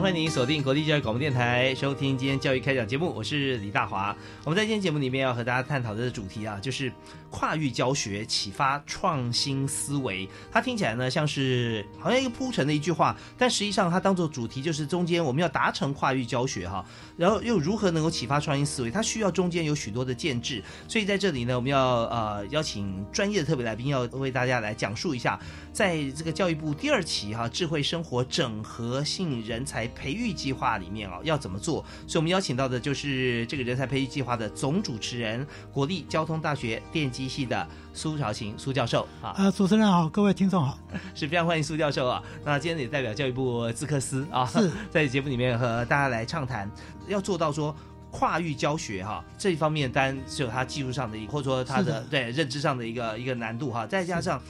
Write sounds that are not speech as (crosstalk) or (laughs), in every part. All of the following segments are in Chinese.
欢迎您锁定国立教育广播电台，收听今天教育开讲节目，我是李大华。我们在今天节目里面要和大家探讨的主题啊，就是跨域教学启发创新思维。它听起来呢像是好像一个铺陈的一句话，但实际上它当做主题就是中间我们要达成跨域教学哈，然后又如何能够启发创新思维？它需要中间有许多的建制，所以在这里呢，我们要呃邀请专业的特别来宾，要为大家来讲述一下，在这个教育部第二期哈智慧生活整合性人才。培育计划里面啊，要怎么做？所以我们邀请到的就是这个人才培育计划的总主持人，国立交通大学电机系的苏朝晴苏教授啊。呃，主持人好，各位听众好，是非常欢迎苏教授啊。那今天也代表教育部资科司啊，是 (laughs) 在节目里面和大家来畅谈，要做到说跨域教学哈这一方面，当然是有它技术上的，或者说它的对认知上的一个一个难度哈，再加上。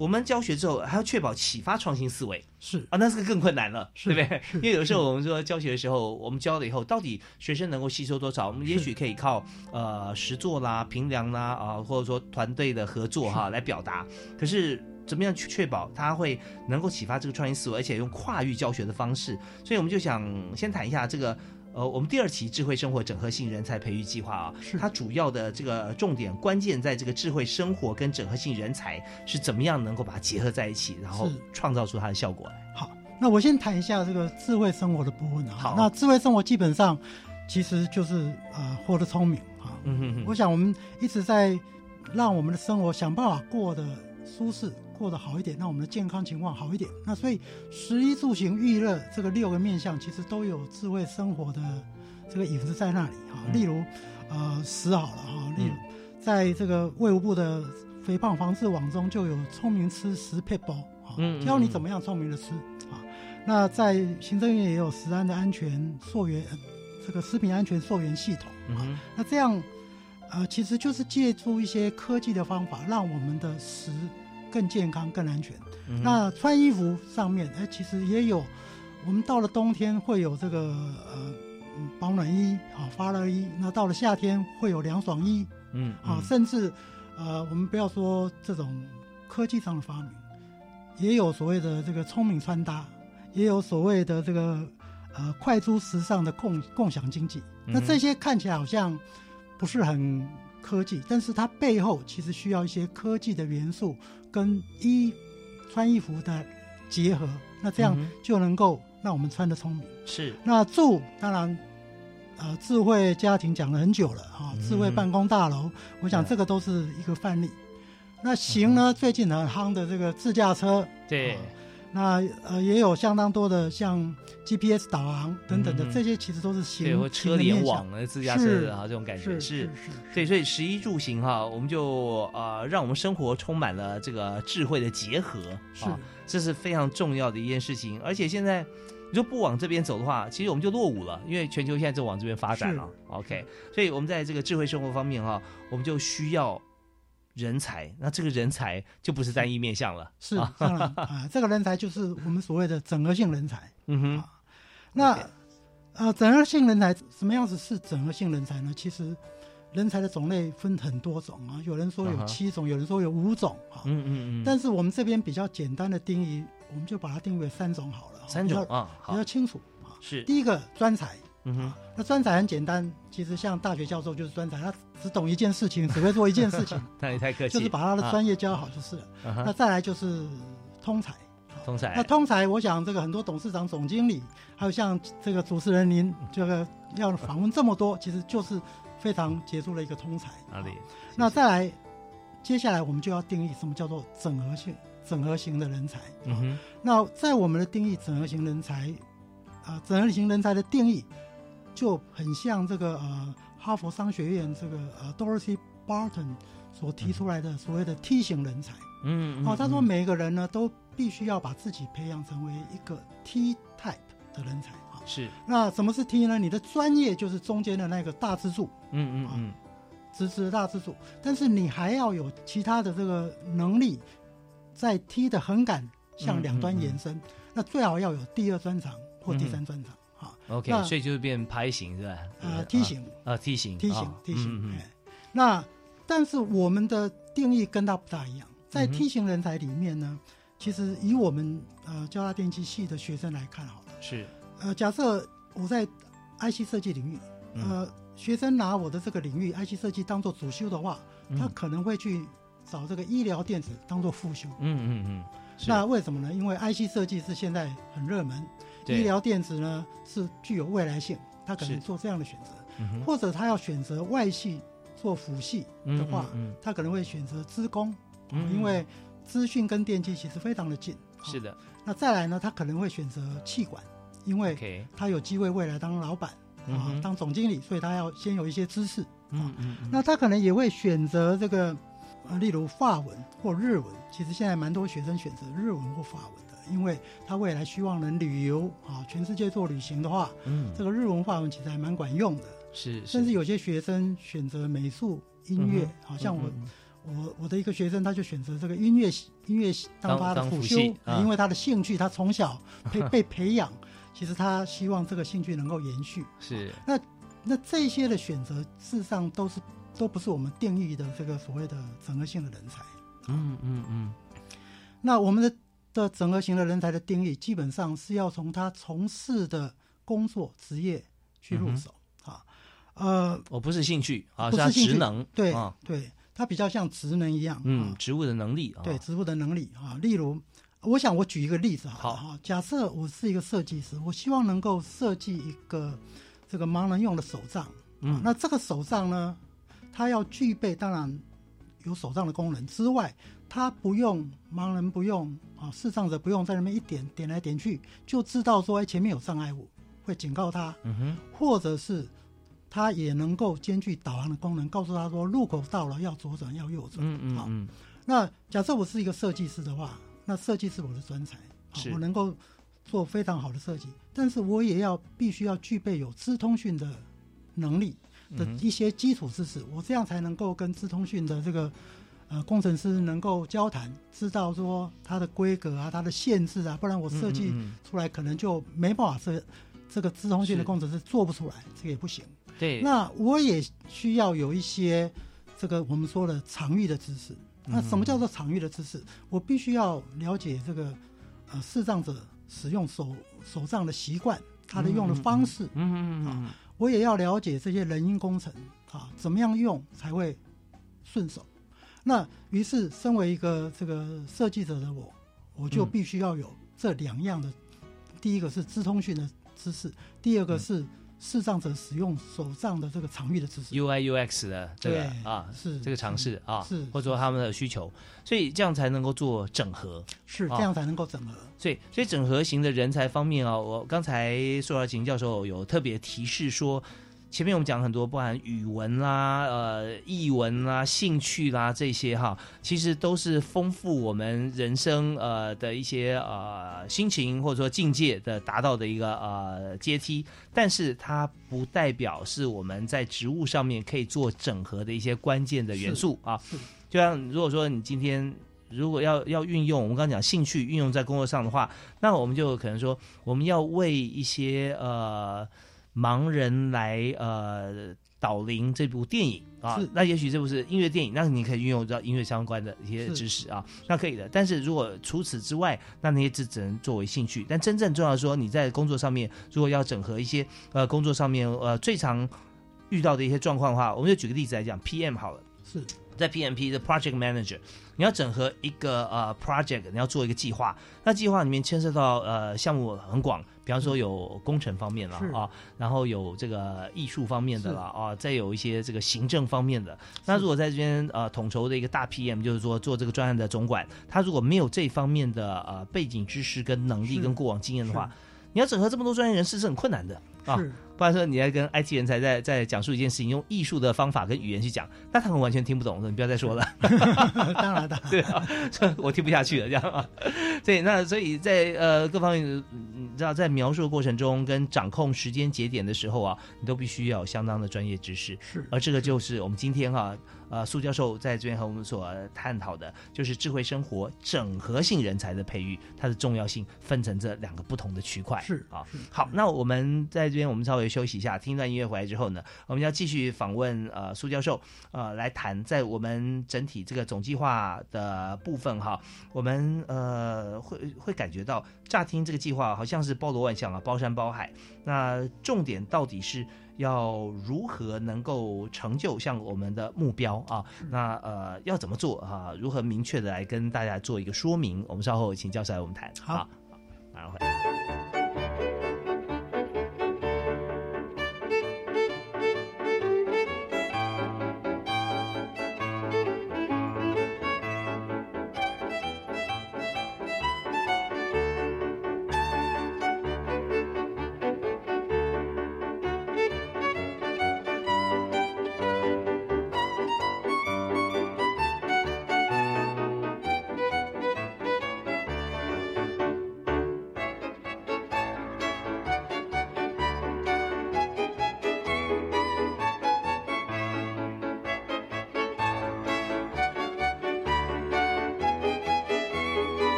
我们教学之后还要确保启发创新思维，是啊，那是个更困难了，对不对？因为有时候我们说教学的时候，我们教了以后，到底学生能够吸收多少？我们也许可以靠呃实作啦、评量啦啊，或者说团队的合作哈来表达。可是怎么样去确保他会能够启发这个创新思维，而且用跨域教学的方式？所以我们就想先谈一下这个。呃，我们第二期智慧生活整合性人才培育计划啊，它主要的这个重点关键在这个智慧生活跟整合性人才是怎么样能够把它结合在一起，然后创造出它的效果来。好，那我先谈一下这个智慧生活的部分啊。好，那智慧生活基本上其实就是呃活得聪明啊。嗯哼哼。我想我们一直在让我们的生活想办法过得舒适。过得好一点，那我们的健康情况好一点。那所以，食衣住行娱乐这个六个面向，其实都有智慧生活的这个影子在那里哈。例如，呃，食好了哈，例如在这个卫务部的肥胖防治网中，就有聪明吃食配包啊，教你怎么样聪明的吃啊。那在行政院也有食安的安全溯源，这个食品安全溯源系统啊。那这样，呃，其实就是借助一些科技的方法，让我们的食。更健康、更安全。那穿衣服上面，哎，其实也有。我们到了冬天会有这个呃保暖衣啊、发热衣。那到了夏天会有凉爽衣，嗯啊，甚至呃，我们不要说这种科技上的发明，也有所谓的这个聪明穿搭，也有所谓的这个呃快出时尚的共共享经济。那这些看起来好像不是很。科技，但是它背后其实需要一些科技的元素跟衣穿衣服的结合，那这样就能够让我们穿的聪明。是，那住当然，呃，智慧家庭讲了很久了啊，智慧办公大楼，我想这个都是一个范例。那行呢，最近很夯的这个自驾车，对。那呃也有相当多的像 GPS 导航等等的这些，其实都是行车联网的自驾车啊，这种感觉是是是。对，所以十一住行哈，我们就呃让我们生活充满了这个智慧的结合，啊这是非常重要的一件事情。而且现在你说不往这边走的话，其实我们就落伍了，因为全球现在就往这边发展了。OK，所以我们在这个智慧生活方面哈，我们就需要。人才，那这个人才就不是单一面向了，是当然啊，(laughs) 这个人才就是我们所谓的整合性人才。嗯哼，那呃，整合性人才什么样子是整合性人才呢？其实人才的种类分很多种啊，有人说有七种，有人说有五种啊。嗯嗯嗯。但是我们这边比较简单的定义，我们就把它定为三种好了。三种啊，比较清楚啊。是第一个专才。嗯哼，那专才很简单，其实像大学教授就是专才，他只懂一件事情，只会做一件事情。(laughs) 那也太客气，就是把他的专业教好就是了。那再来就是通才，通才。那通才，我想这个很多董事长、总经理，还有像这个主持人您这个要访问这么多，其实就是非常杰出的一个通才。哪里？那再来，接下来我们就要定义什么叫做整合性、整合型的人才。嗯哼。那在我们的定义，整合型人才，啊，整合型人才的定义就很像这个呃，哈佛商学院这个呃，Dorothy Barton 所提出来的所谓的 T 型人才。嗯。哦，他说每个人呢都必须要把自己培养成为一个 T type 的人才啊。是。那什么是 T 呢？你的专业就是中间的那个大支柱。嗯嗯嗯。直直的大支柱，但是你还要有其他的这个能力，在 T 的横杆向两端延伸。那最好要有第二专长或第三专长啊。OK，所以就是变拍型是吧？呃，T 型啊，T 型，T 型，T 型。那但是我们的定义跟他不大一样，在梯形人才里面呢，其实以我们呃交大电机系的学生来看，好了，是呃，假设我在 IC 设计领域，呃。学生拿我的这个领域 IC 设计当做主修的话，他可能会去找这个医疗电子当做副修。嗯嗯嗯。那为什么呢？因为 IC 设计是现在很热门，医疗电子呢是具有未来性，他可能做这样的选择。或者他要选择外系做辅系的话，他可能会选择资工，因为资讯跟电机其实非常的近。是的。那再来呢，他可能会选择气管，因为他有机会未来当老板。啊，当总经理，所以他要先有一些知识。嗯嗯，那他可能也会选择这个，呃，例如法文或日文。其实现在蛮多学生选择日文或法文的，因为他未来希望能旅游啊，全世界做旅行的话，嗯，这个日文、法文其实还蛮管用的。是，甚至有些学生选择美术、音乐，好像我我我的一个学生，他就选择这个音乐音乐当他的辅修，因为他的兴趣，他从小 (laughs) 被被培养。其实他希望这个兴趣能够延续，是那那这些的选择，事实上都是都不是我们定义的这个所谓的整合性的人才。嗯嗯嗯。那我们的的整合型的人才的定义，基本上是要从他从事的工作职业去入手啊。呃，我不是兴趣啊，是职能，对对，他比较像职能一样，嗯，职务的能力，对，职务的能力啊，例如。我想我举一个例子好哈，假设我是一个设计师，我希望能够设计一个这个盲人用的手杖，嗯，那这个手杖呢，它要具备当然有手杖的功能之外，它不用盲人不用啊，视障者不用在那边一点点来点去就知道说哎前面有障碍物，会警告他，嗯哼，或者是它也能够兼具导航的功能，告诉他说路口到了要左转要右转，嗯嗯嗯，那假设我是一个设计师的话。那设计是我的专才，我能够做非常好的设计，但是我也要必须要具备有资通讯的能力的一些基础知识，我这样才能够跟资通讯的这个呃工程师能够交谈，知道说它的规格啊、它的限制啊，不然我设计出来可能就没办法设这个资通讯的工程师做不出来，这个也不行。对，那我也需要有一些这个我们说的场域的知识。那什么叫做场域的知识？我必须要了解这个，呃，视障者使用手手杖的习惯，他的用的方式，嗯嗯嗯，我也要了解这些人因工程啊，怎么样用才会顺手。那于是，身为一个这个设计者的我，我就必须要有这两样的，第一个是资通讯的知识，第二个是。视障者使用手杖的这个场域的知识，UI UX 的这个啊，是这个尝试啊，是或者说他们的需求，所以这样才能够做整合，是这样才能够整合。所以，所以整合型的人才方面啊，我刚才苏尔琴教授有特别提示说。前面我们讲很多，不含语文啦、呃、译文啦、兴趣啦这些哈，其实都是丰富我们人生呃的一些呃心情或者说境界的达到的一个呃阶梯，但是它不代表是我们在职务上面可以做整合的一些关键的元素啊。就像如果说你今天如果要要运用我们刚刚讲兴趣运用在工作上的话，那我们就可能说我们要为一些呃。盲人来呃导聆这部电影啊，那也许这部是音乐电影，那你可以运用到音乐相关的一些知识啊，那可以的。但是如果除此之外，那那些只只能作为兴趣。但真正重要说，你在工作上面如果要整合一些呃工作上面呃最常遇到的一些状况的话，我们就举个例子来讲，PM 好了，是在 PMP 的 Project Manager，你要整合一个呃 project，你要做一个计划，那计划里面牵涉到呃项目很广，比方说有工程方面了啊，然后有这个艺术方面的了啊，再有一些这个行政方面的。那如果在这边呃统筹的一个大 PM，就是说做这个专案的总管，他如果没有这方面的呃背景知识跟能力跟过往经验的话，你要整合这么多专业人士是很困难的啊。不然说你在跟 IT 人才在在讲述一件事情，用艺术的方法跟语言去讲，那他们完全听不懂。你不要再说了。(laughs) (laughs) 当然的，对啊，我听不下去了，这样啊。对，那所以在呃各方面，你知道在描述的过程中跟掌控时间节点的时候啊，你都必须要有相当的专业知识。是，而这个就是我们今天哈。呃，苏教授在这边和我们所探讨的，就是智慧生活整合性人才的培育，它的重要性分成这两个不同的区块。是啊，好，那我们在这边我们稍微休息一下，听一段音乐回来之后呢，我们要继续访问呃苏教授，呃，来谈在我们整体这个总计划的部分哈，我们呃会会感觉到乍听这个计划好像是包罗万象啊，包山包海，那重点到底是？要如何能够成就像我们的目标啊？那呃要怎么做啊？如何明确的来跟大家做一个说明？我们稍后请教授来我们谈。好，马上回来。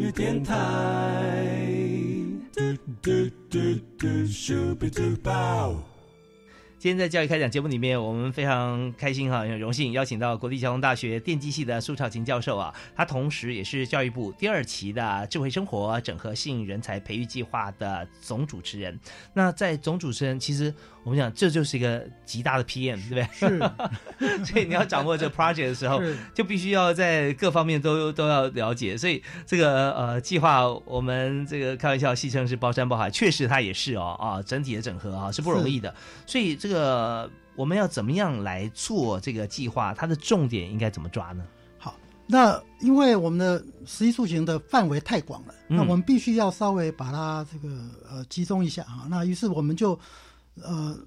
教育电台。今天在教育开讲节目里面，我们非常开心哈，很荣幸邀请到国立交通大学电机系的苏朝琴教授啊，他同时也是教育部第二期的智慧生活整合性人才培育计划的总主持人。那在总主持人，其实我们讲这就是一个极大的 PM，对不对？是。(laughs) 所以你要掌握这个 project 的时候，就必须要在各方面都都要了解。所以这个呃计划，我们这个开玩笑戏称是包山包海，确实它也是哦啊，整体的整合啊是不容易的。所以这这个我们要怎么样来做这个计划？它的重点应该怎么抓呢？好，那因为我们的实际塑形的范围太广了，那我们必须要稍微把它这个呃集中一下啊。那于是我们就呃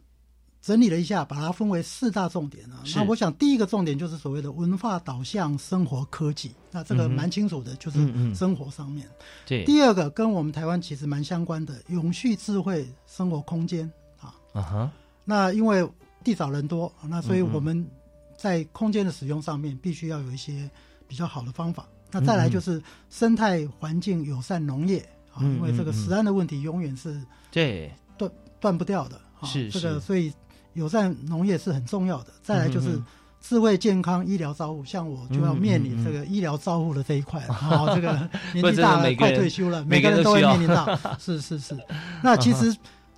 整理了一下，把它分为四大重点啊。那我想第一个重点就是所谓的文化导向生活科技，那这个蛮清楚的，就是生活上面。对。第二个跟我们台湾其实蛮相关的，永续智慧生活空间啊。啊哈。那因为地少人多，那所以我们在空间的使用上面必须要有一些比较好的方法。那再来就是生态环境友善农业啊，因为这个食安的问题永远是对断断不掉的。是这个，所以友善农业是很重要的。再来就是智慧健康医疗照护，像我就要面临这个医疗照护的这一块啊，这个 (laughs) 年纪大了，快退休了，每个人都会面临到。(laughs) 是是是，那其实。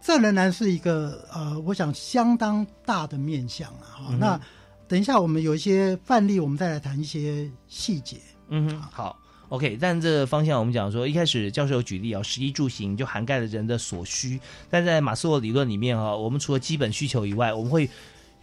这仍然是一个呃，我想相当大的面向了哈。那等一下我们有一些范例，我们再来谈一些细节。嗯，好，OK。但这个方向我们讲说，一开始教授有举例啊，食衣住行就涵盖了人的所需。但在马斯洛理论里面啊，我们除了基本需求以外，我们会。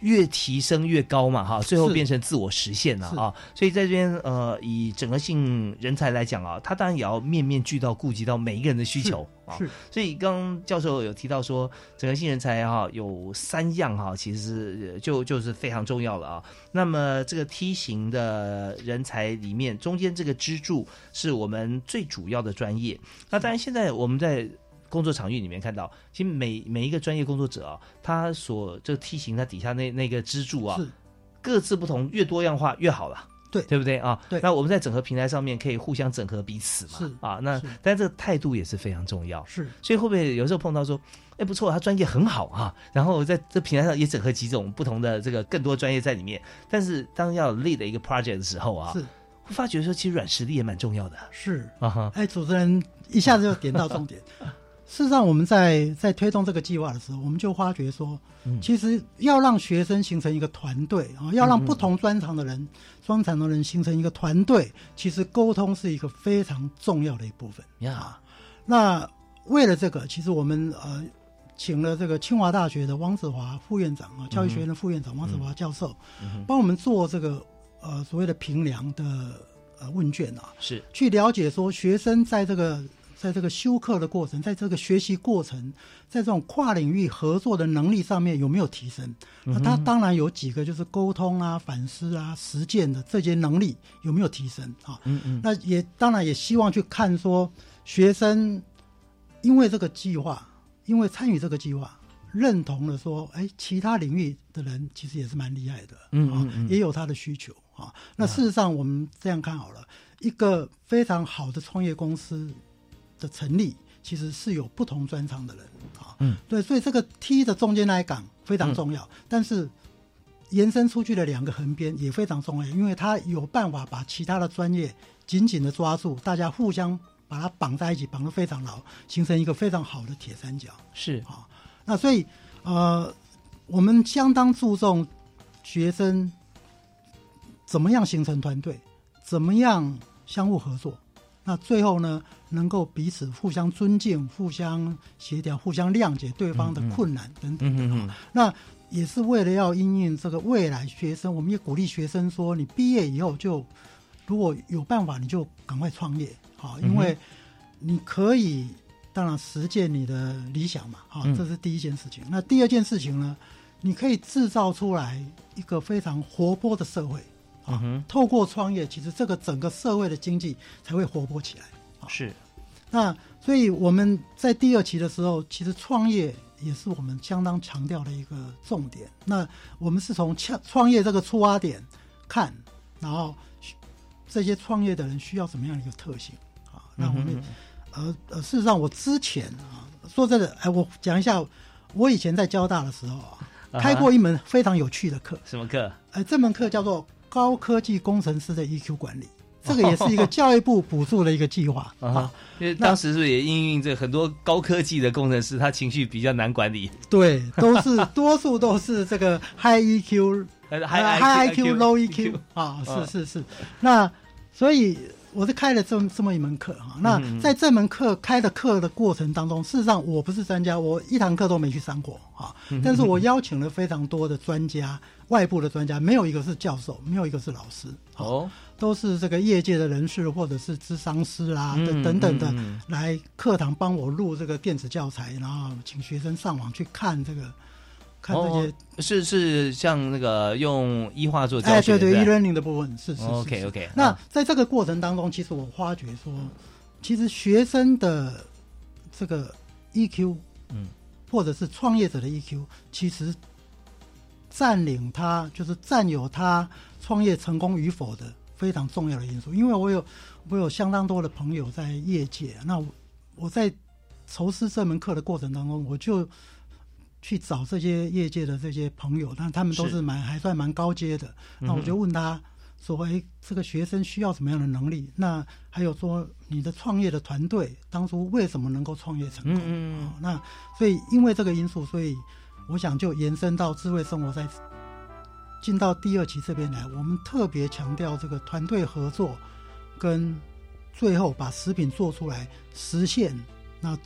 越提升越高嘛，哈，最后变成自我实现了啊。所以在这边，呃，以整合性人才来讲啊，他当然也要面面俱到，顾及到每一个人的需求啊。所以刚刚教授有提到说，整合性人才哈有三样哈，其实就就是非常重要了啊。那么这个梯形的人才里面，中间这个支柱是我们最主要的专业。那当然现在我们在。工作场域里面看到，其实每每一个专业工作者啊，他所这个梯形，他底下那那个支柱啊，各自不同，越多样化越好了。对。对不对？啊？对。那我们在整合平台上面可以互相整合彼此嘛，是。啊，那但这个态度也是非常重要，是。所以会不会有时候碰到说，哎，不错，他专业很好啊，然后在这平台上也整合几种不同的这个更多专业在里面，但是当要 lead 一个 project 的时候啊，是。会发觉说其实软实力也蛮重要的。是，啊哈，哎，主持人一下子就点到重点。事实上，我们在在推动这个计划的时候，我们就发觉说，嗯。其实要让学生形成一个团队啊，要让不同专长的人、专长的人形成一个团队，其实沟通是一个非常重要的一部分。呀，那为了这个，其实我们呃请了这个清华大学的汪子华副院长啊，教育学院的副院长汪子华教授，帮我们做这个呃所谓的评量的呃问卷啊，是。去了解说学生在这个在这个修课的过程，在这个学习过程，在这种跨领域合作的能力上面有没有提升？那他当然有几个就是沟通啊、反思啊、实践的这些能力有没有提升啊？嗯嗯那也当然也希望去看说学生因为这个计划，因为参与这个计划。认同了说，哎，其他领域的人其实也是蛮厉害的，啊嗯嗯嗯也有他的需求啊。那事实上，我们这样看好了，一个非常好的创业公司的成立，其实是有不同专长的人啊。嗯，对，所以这个 T 的中间那一岗非常重要，但是延伸出去的两个横边也非常重要，因为它有办法把其他的专业紧紧的抓住，大家互相把它绑在一起，绑得非常牢，形成一个非常好的铁三角。是啊，那所以呃，我们相当注重学生怎么样形成团队，怎么样相互合作。那最后呢，能够彼此互相尊敬、互相协调、互相谅解对方的困难等等的。嗯那也是为了要因应这个未来学生，我们也鼓励学生说，你毕业以后就如果有办法，你就赶快创业，好，因为你可以当然实践你的理想嘛，好，嗯这是第一件事情。那第二件事情呢，你可以制造出来一个非常活泼的社会。嗯，透过创业，其实这个整个社会的经济才会活泼起来。是那所以我们在第二期的时候，其实创业也是我们相当强调的一个重点。那我们是从创创业这个出发点看，然后这些创业的人需要什么样的一个特性啊？那我们、嗯呃呃，事实上我之前啊，说真的，哎，我讲一下，我以前在交大的时候啊，开过一门非常有趣的课，什么课？哎，这门课叫做高科技工程师的 EQ 管理，(laughs) 这个也是一个教育部补助的一个计划。(laughs) 啊因为当时是不是也应用这很多高科技的工程师，他情绪比较难管理，对，都是 (laughs) 多数都是这个 high EQ、还是 high IQ、low EQ 啊，嗯是是是。那所以我是开了这么这么一门课哈。那在这门课开的课的过程当中，事实上我不是专家，我一堂课都没去上过啊。嗯但是我邀请了非常多的专家，外部的专家，没有一个是教授，没有一个是老师。好哦，都是这个业界的人士或者是智商师啦、嗯等等等的来课堂帮我录这个电子教材，然后请学生上网去看这个看这些。哦是是像那个用医化做教哎，对对是吧，e-learning 的部分是是是。OK 是 OK，那在这个过程当中，其实我发觉说，其实学生的这个 EQ，嗯，或者是创业者的 EQ，其实占领他就是占有他创业成功与否的非常重要的因素。因为我有我有相当多的朋友在业界，那我我在筹师这门课的过程当中，我就去找这些业界的这些朋友，但他们都是是蛮还算蛮高阶的。那我就问他说：“哎，这个学生需要什么样的能力？那还有说你的创业的团队当初为什么能够创业成功？嗯嗯嗯哦那所以因为这个因素，所以我想就延伸到智慧生活在进到第二期这边来，我们特别强调这个团队合作，跟最后把食品做出来实现。那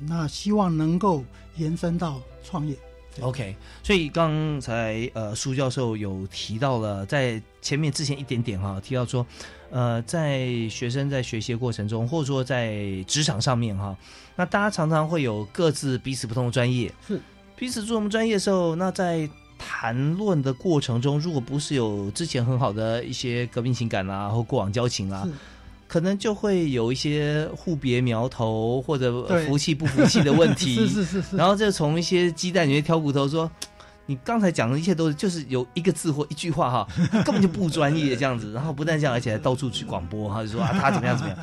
那希望能够延伸到创业。OK，所以刚才呃苏教授有提到了，在前面之前一点点哈、提到说，呃，在学生在学习的过程中，或者说在职场上面哈、那大家常常会有各自彼此不同的专业，是。彼此做我们专业的时候，那在谈论的过程中，如果不是有之前很好的一些革命情感啊，或过往交情啊是，可能就会有一些互别苗头或者服气不服气的问题。(laughs) 是是是是，然后就从一些鸡蛋里面挑骨头说，你刚才讲的一切都是就是有一个字或一句话哈，(laughs) 根本就不专业这样子。然后不但这样，而且还到处去广播哈，(laughs) 就说啊他怎么样怎么样，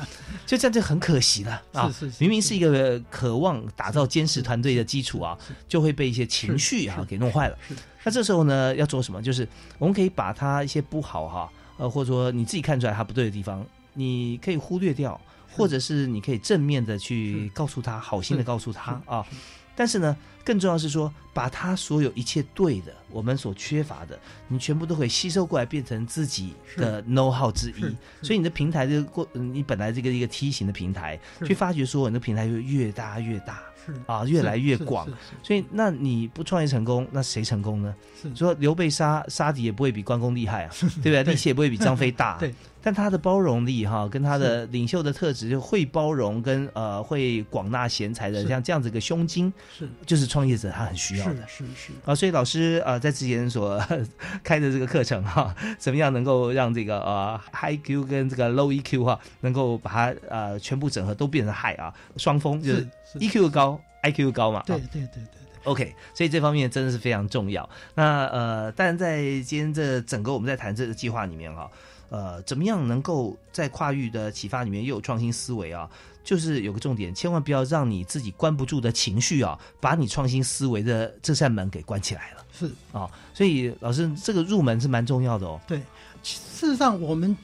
就这样就很可惜了啊。明明是一个渴望打造坚实团队的基础啊，就会被一些情绪啊给弄坏了。那这时候呢，要做什么？就是我们可以把他一些不好哈，呃，或者说你自己看出来他不对的地方，你可以忽略掉，或者是你可以正面的去告诉他，好心的告诉他啊。但是呢。更重要是说，把他所有一切对的，我们所缺乏的，你全部都可以吸收过来，变成自己的 know how 之一。所以你的平台这个过，你本来这个一个梯形的平台，去发掘说，你的平台就越大越大，是啊，越来越广。所以那你不创业成功，那谁成功呢？说刘备杀杀敌也不会比关公厉害啊，对不对？力气也不会比张飞大。对。但他的包容力哈，跟他的领袖的特质，就会包容跟呃会广纳贤才的，像这样子一个胸襟，是就是创业者他很需要的，是是啊。所以老师呃在之前所 (laughs) 开的这个课程哈，怎么样能够让这个呃 high Q 跟这个 low EQ 哈，能够把它呃全部整合都变成 high 啊，双峰就是 EQ 高，IQ 高嘛。对对对对对。OK，所以这方面真的是非常重要。那呃，但在今天这整个我们在谈这个计划里面哈。呃，怎么样能够在跨域的启发里面又有创新思维啊？就是有个重点，千万不要让你自己关不住的情绪啊，把你创新思维的这扇门给关起来了。是啊，所以老师这个入门是蛮重要的哦。对，事实上我们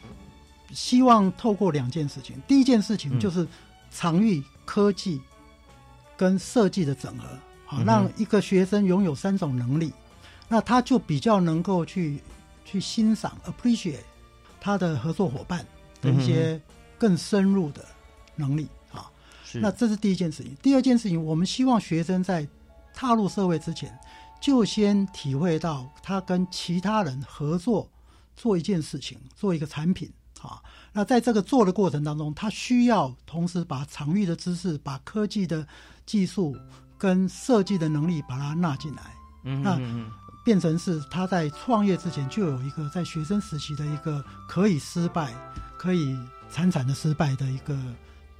希望透过两件事情，第一件事情就是场域科技跟设计的整合，好让一个学生拥有三种能力，那他就比较能够去去欣赏 appreciate。他的合作伙伴的一些更深入的能力啊，那这是第一件事情。第二件事情，我们希望学生在踏入社会之前，就先体会到他跟其他人合作做一件事情，做一个产品啊。那在这个做的过程当中，他需要同时把场域的知识、把科技的技术跟设计的能力把它纳进来。嗯，那。变成是他在创业之前就有一个在学生时期的一个可以失败、可以惨惨的失败的一个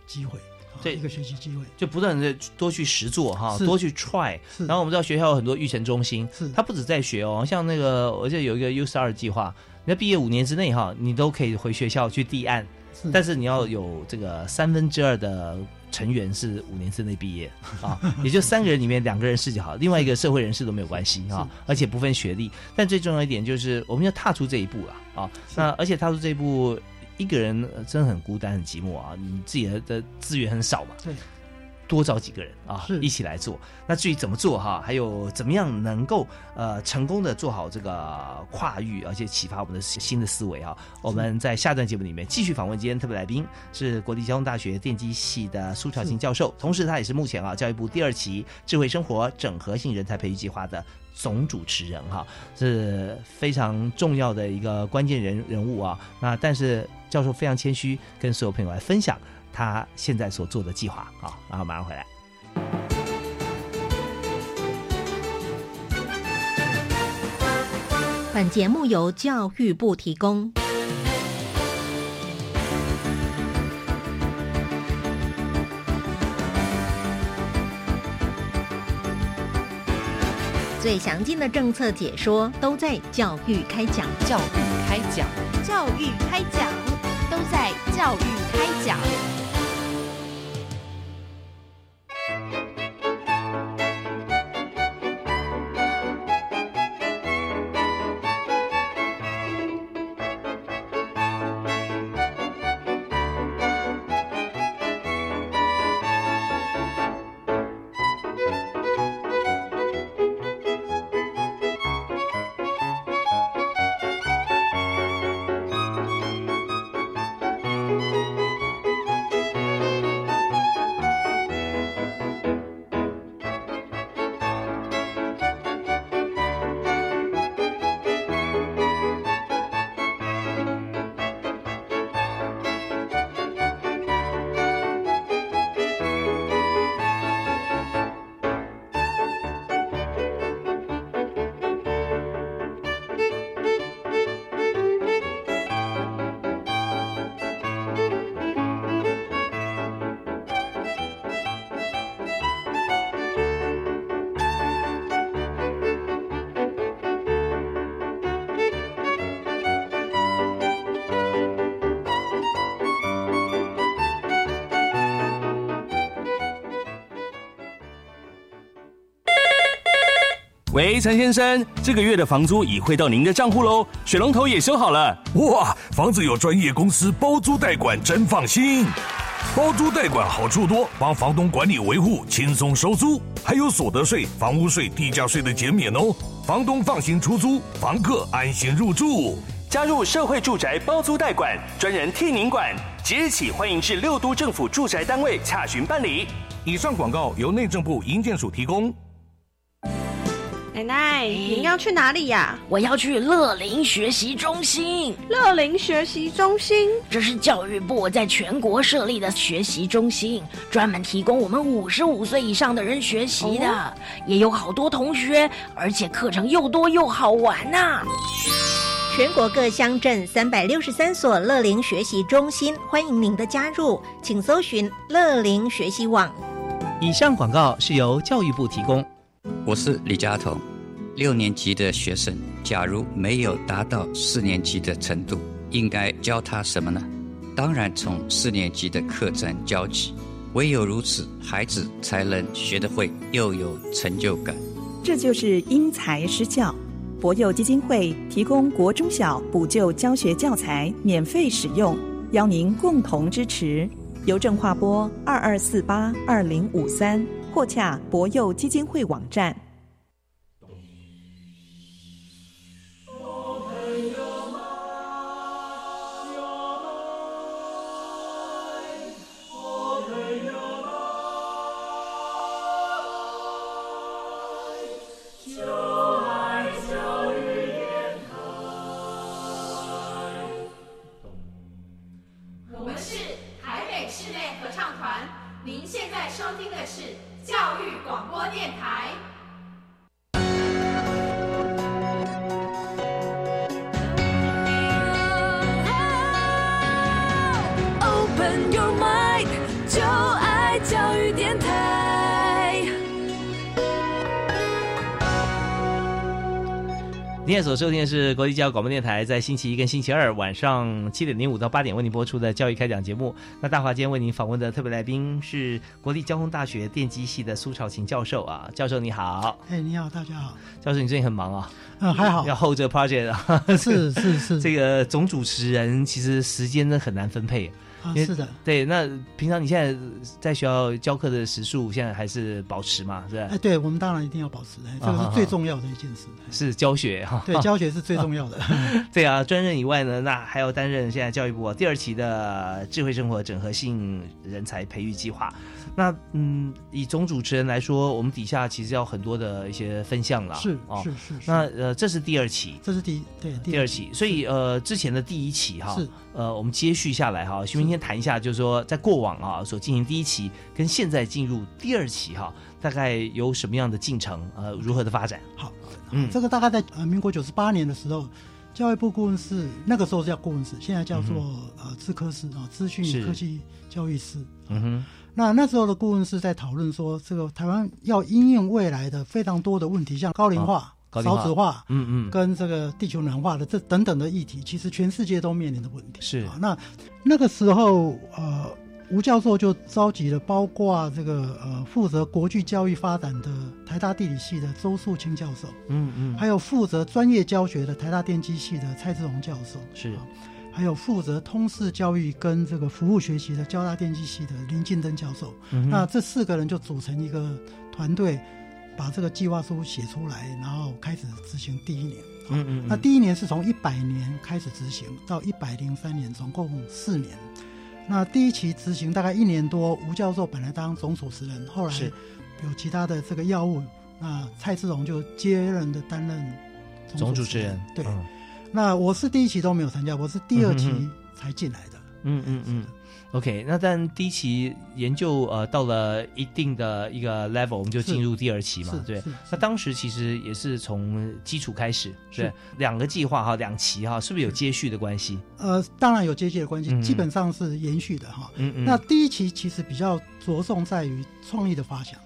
机会，对一个学习机会，就不断的多去实做哈，多去 try。然后我们知道学校有很多育成中心，是。他不止在学哦，像那个我记得有一个 U 十二计划，你在毕业五年之内哈，你都可以回学校去递案，但是你要有这个三分之二的。成员是五年之内毕业啊，(laughs) 也就三个人里面两个人是就好，另外一个社会人士都没有关系啊，而且不分学历。但最重要一点就是我们要踏出这一步了啊，那而且踏出这一步，一个人真的很孤单很寂寞啊，你自己的的资源很少嘛。对。多找几个人啊，一起来做。那至于怎么做哈，还有怎么样能够呃成功的做好这个跨域，而且启发我们的新的思维啊，我们在下段节目里面继续访问今天特别来宾是国立交通大学电机系的苏巧静教授，同时他也是目前啊教育部第二期智慧生活整合性人才培育计划的总主持人哈，是非常重要的一个关键人人物啊。那但是教授非常谦虚，跟所有朋友来分享。他现在所做的计划啊，然后马上回来。本节目由教育部提供。最详尽的政策解说都在教育开讲，教育开讲，教育开讲，都都在教育开讲。喂，陈先生，这个月的房租已汇到您的账户喽，水龙头也修好了。哇，房子有专业公司包租代管，真放心。包租代管好处多，帮房东管理维护，轻松收租，还有所得税、房屋税、地价税的减免哦。房东放心出租，房客安心入住。加入社会住宅包租代管，专人替您管。即日起，欢迎至六都政府住宅单位洽询办理。以上广告由内政部营建署提供。奶奶，您要去哪里呀？我要去乐龄学习中心。乐龄学习中心，这是教育部在全国设立的学习中心，专门提供我们五十五岁以上的人学习的，也有好多同学，而且课程又多又好玩呐。全国各乡镇三百六十三所乐龄学习中心，欢迎您的加入，请搜寻乐龄学习网。以上广告是由教育部提供。我是李佳彤，六年级的学生，假如没有达到四年级的程度，应该教他什么呢？当然从四年级的课程教起，唯有如此，孩子才能学得会，又有成就感。这就是因材施教。博幼基金会提供国中小补救教学教材免费使用，邀您共同支持。邮政划拨二二四八二零五三，或洽博幼基金会网站。收听的是国际教育广播电台，在星期一跟星期二晚上七点零五到八点为您播出的教育开讲节目。那大华今天为您访问的特别来宾是国立交通大学电机系的苏朝琴教授啊，教授你好。哎，你好，大家好。教授，你最近很忙啊？嗯，还好。要 hold 这个 project 啊？是是是。(laughs) 这个总主持人其实时间呢很难分配。是的，对。那平常你现在在学校教课的时数，现在还是保持嘛？是吧？哎，对，我们当然一定要保持，这个是最重要的一件事。是教学哈？对，(laughs) 教学是最重要的。(laughs) 对啊，专任以外呢，那还要担任现在教育部第二期的智慧生活整合性人才培育计划。那嗯，以总主持人来说，我们底下其实要很多的一些分项了。是是是。那呃，这是第二期，这是第一对第二期，所以呃，之前的第一期哈，是呃，我们接续下来哈，徐明天谈一下，就是说在过往啊所进行第一期，跟现在进入第二期哈，大概有什么样的进程？呃，如何的发展？好，嗯，这个大概在呃民国九十八年的时候，教育部顾问室那个时候叫顾问室，现在叫做呃资科室啊，资讯科技教育室。嗯哼。那那时候的顾问室在讨论说，这个台湾要应用未来的非常多的问题，像高龄化、少子化，嗯嗯，跟这个地球暖化的这等等的议题，其实全世界都面临的问题。是。啊，那那个时候，呃，吴教授就召集了包括这个呃负责国际教育发展的台大地理系的周树清教授，嗯嗯，还有负责专业教学的台大电机系的蔡志荣教授，是。啊还有负责通识教育跟这个服务学习的交大电机系的林敬登教授，那这四个人就组成一个团队，把这个计划书写出来，然后开始执行第一年。嗯嗯。那第一年是从一百年开始执行到一百零三年，总共四年。那第一期执行大概一年多，吴教授本来当总主持人，后来有其他的这个药物，那蔡志荣就接任的担任总主持人。对。那我是第一期都没有参加，我是第二期才进来的。嗯嗯嗯嗯，OK。那但第一期研究呃到了一定的一个 level，我们就进入第二期嘛，对。那当时其实也是从基础开始，对，两个计划哈，两期哈，是不是有接续的关系？呃，当然有接续的关系，基本上是延续的哈。嗯嗯。那第一期其实比较着重在于创意的发想。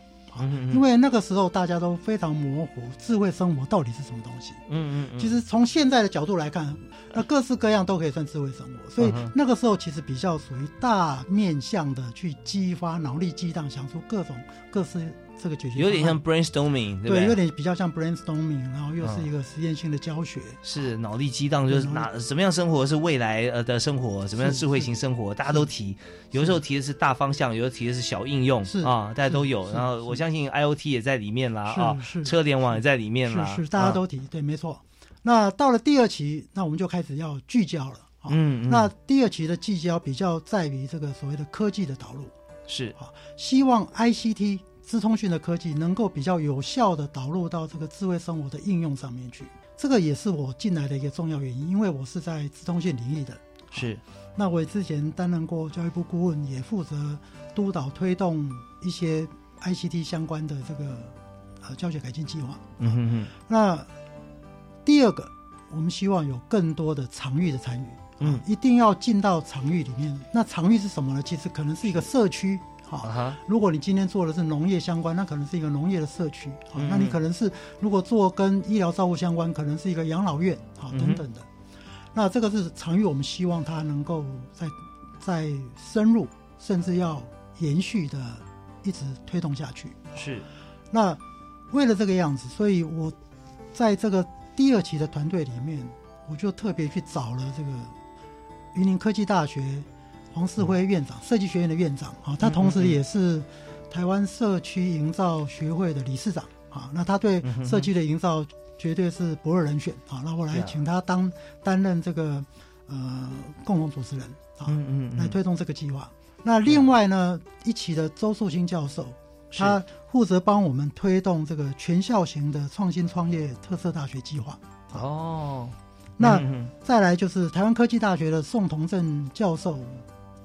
因为那个时候大家都非常模糊，智慧生活到底是什么东西？嗯嗯嗯。其实从现在的角度来看，那各式各样都可以算智慧生活。所以那个时候其实比较属于大面向的去激发脑力激荡，想出各种各式这个解决有点像 brainstorming，对？有点比较像 brainstorming，然后又是一个实验性的教学，是脑力激荡，就是哪什么样生活是未来呃的生活，什么样智慧型生活，大家都提。有时候提的是大方向，有时候提的是小应用，是啊，大家都有。然后我相信 IOT 也在里面啦，啊，车联网也在里面啦，是是，大家都提，对，没错。那到了第二期，那我们就开始要聚焦了。嗯，那第二期的聚焦比较在于这个所谓的科技的导入，是啊，希望 ICT 资通讯的科技能够比较有效的导入到这个智慧生活的应用上面去。这个也是我进来的一个重要原因，因为我是在资通讯领域的。是，那我之前担任过教育部顾问，也负责督导推动一些 ICT 相关的这个呃教学改进计划。嗯哼哼。那第二个，我们希望有更多的场域的参与。嗯，一定要进到场域里面。那场域是什么呢？其实可能是一个社区。好，如果你今天做的是农业相关，那可能是一个农业的社区。好，那你可能是如果做跟医疗照护相关，可能是一个养老院。啊，等等的。那这个是场域，我们希望它能够在在深入，甚至要延续的一直推动下去。是。那为了这个样子，所以我在这个第二期的团队里面，我就特别去找了这个。云林科技大学黄世辉院长，设计学院的院长啊，他同时也是台湾社区营造学会的理事长啊。那他对社区的营造绝对是不二人选啊。那我来请他当担任这个呃共同主持人啊，来推动这个计划。那另外呢，一起的周树清教授，他负责帮我们推动这个全校型的创新创业特色大学计划。哦。那再来就是台湾科技大学的宋同正教授，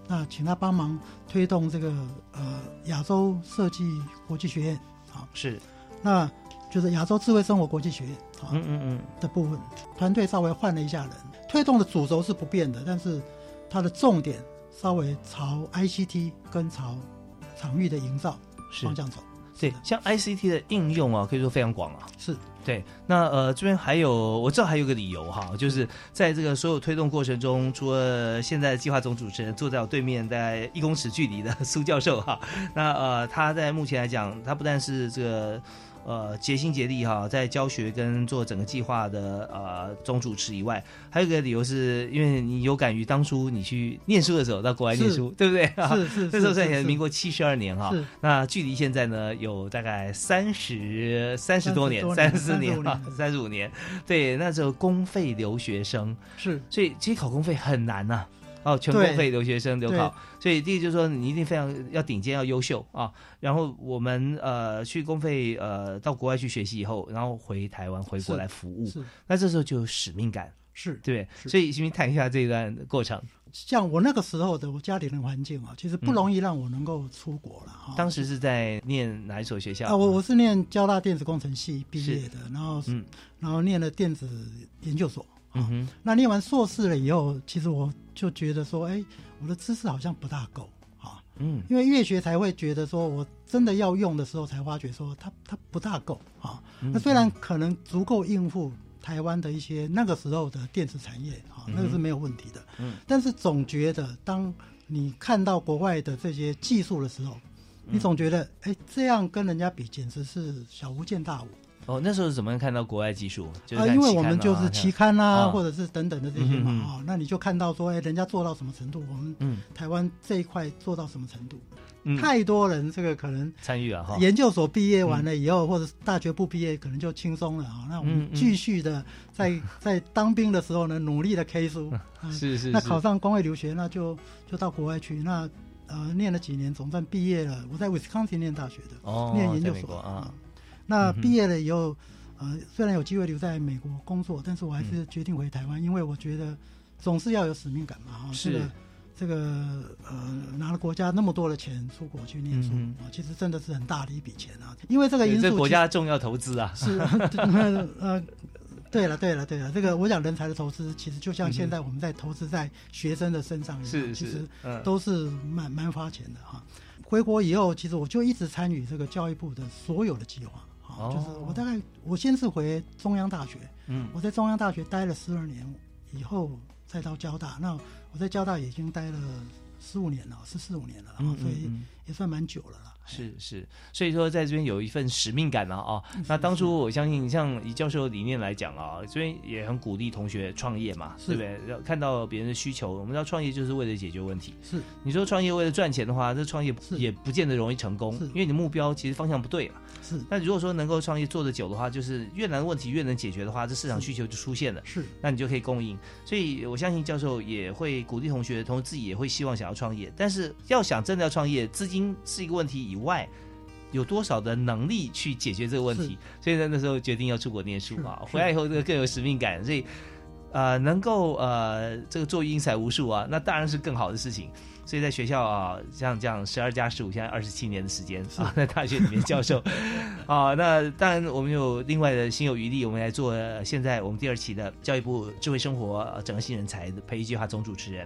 那请他帮忙推动这个呃亚洲设计国际学院啊，是，那就是亚洲智慧生活国际学院啊，嗯嗯嗯。的部分。团队稍微换了一下人，推动的主轴是不变的，但是它的重点稍微朝 ICT 跟朝场域的营造方向走。对，像 ICT 的应用啊，可以说非常广啊。是。对，那呃这边还有我知道还有个理由哈，就是在这个所有推动过程中，除了现在计划总主持人坐在我对面在一公尺距离的苏教授哈，(laughs) 那呃他在目前来讲，他不但是这个。呃，竭心竭力哈，在教学跟做整个计划的呃总主持以外，还有一个理由是因为你有感于当初你去念书的时候到国外念书，对不对？是 (laughs) 是，(laughs) 那时候在民国七十二年哈，那距离现在呢有大概三十三十多年，三十四年哈，(laughs) 三十五年。对，那时候公费留学生是，所以其实考公费很难呐。哦，全公费留学生留考，所以第一就是说你一定非常要顶尖要优秀啊。然后我们呃去公费呃到国外去学习以后，然后回台湾回国来服务，那这时候就有使命感，是对。所以请谈一下这一段过程。像我那个时候的我家庭的环境啊，其实不容易让我能够出国了哈。当时是在念哪一所学校啊？我我是念交大电子工程系毕业的，然后嗯，然后念了电子研究所。嗯哼，那念完硕士了以后，其实我就觉得说，哎，我的知识好像不大够啊。嗯，因为越学才会觉得说，我真的要用的时候才发觉说，它它不大够啊。那虽然可能足够应付台湾的一些那个时候的电子产业啊，那个是没有问题的。嗯，但是总觉得当你看到国外的这些技术的时候，你总觉得，哎，这样跟人家比，简直是小巫见大巫。哦，那时候是怎么看到国外技术？啊，因为我们就是期刊啊，或者是等等的这些嘛，啊，那你就看到说，哎，人家做到什么程度，我们台湾这一块做到什么程度？太多人这个可能参与啊，哈，研究所毕业完了以后，或者大学不毕业，可能就轻松了啊。那我们继续的在 (laughs) 在当兵的时候呢，努力的 K 书，是是，那考上公外留学，那就就到国外去，那呃，念了几年，总算毕业了。我在威斯康星念大学的，哦，念研究所啊。那毕业了以后，呃，虽然有机会留在美国工作，但是我还是决定回台湾，因为我觉得总是要有使命感嘛。哈，是这个呃，拿了国家那么多的钱出国去念书啊，其实真的是很大的一笔钱啊。因为这个因素，这国家重要投资啊。是 (laughs) 呃，对了对了对了，这个我讲人才的投资，其实就像现在我们在投资在学生的身上一样，是其实都是蛮蛮花钱的哈。回国以后，其实我就一直参与这个教育部的所有的计划。就是我大概我先是回中央大学，嗯，我在中央大学待了十二年，以后再到交大，那我在交大已经待了十五年了，是四五年了，然后所以也算蛮久了啦。是是，所以说在这边有一份使命感了啊。那当初我相信，像以教授理念来讲啊，这边也很鼓励同学创业嘛，对不对？要看到别人的需求，我们知道创业就是为了解决问题。是，你说创业为了赚钱的话，这创业也不见得容易成功，因为你目标其实方向不对了。是。那如果说能够创业做得久的话，就是越难的问题越能解决的话，这市场需求就出现了。是。那你就可以供应。所以我相信教授也会鼓励同学，同时自己也会希望想要创业。但是要想真的要创业，资金是一个问题以外。有多少的能力去解决这个问题？所以呢，那时候决定要出国念书啊，回来以后这个更有使命感，所以呃，能够呃这个做英才无数啊，那当然是更好的事情。所以在学校啊，像这样十二加十五，现在二十七年的时间啊，(laughs) 在大学里面教授 (laughs) 啊，那当然我们有另外的心有余力，我们来做现在我们第二期的教育部智慧生活整个新人才的培育计划总主持人。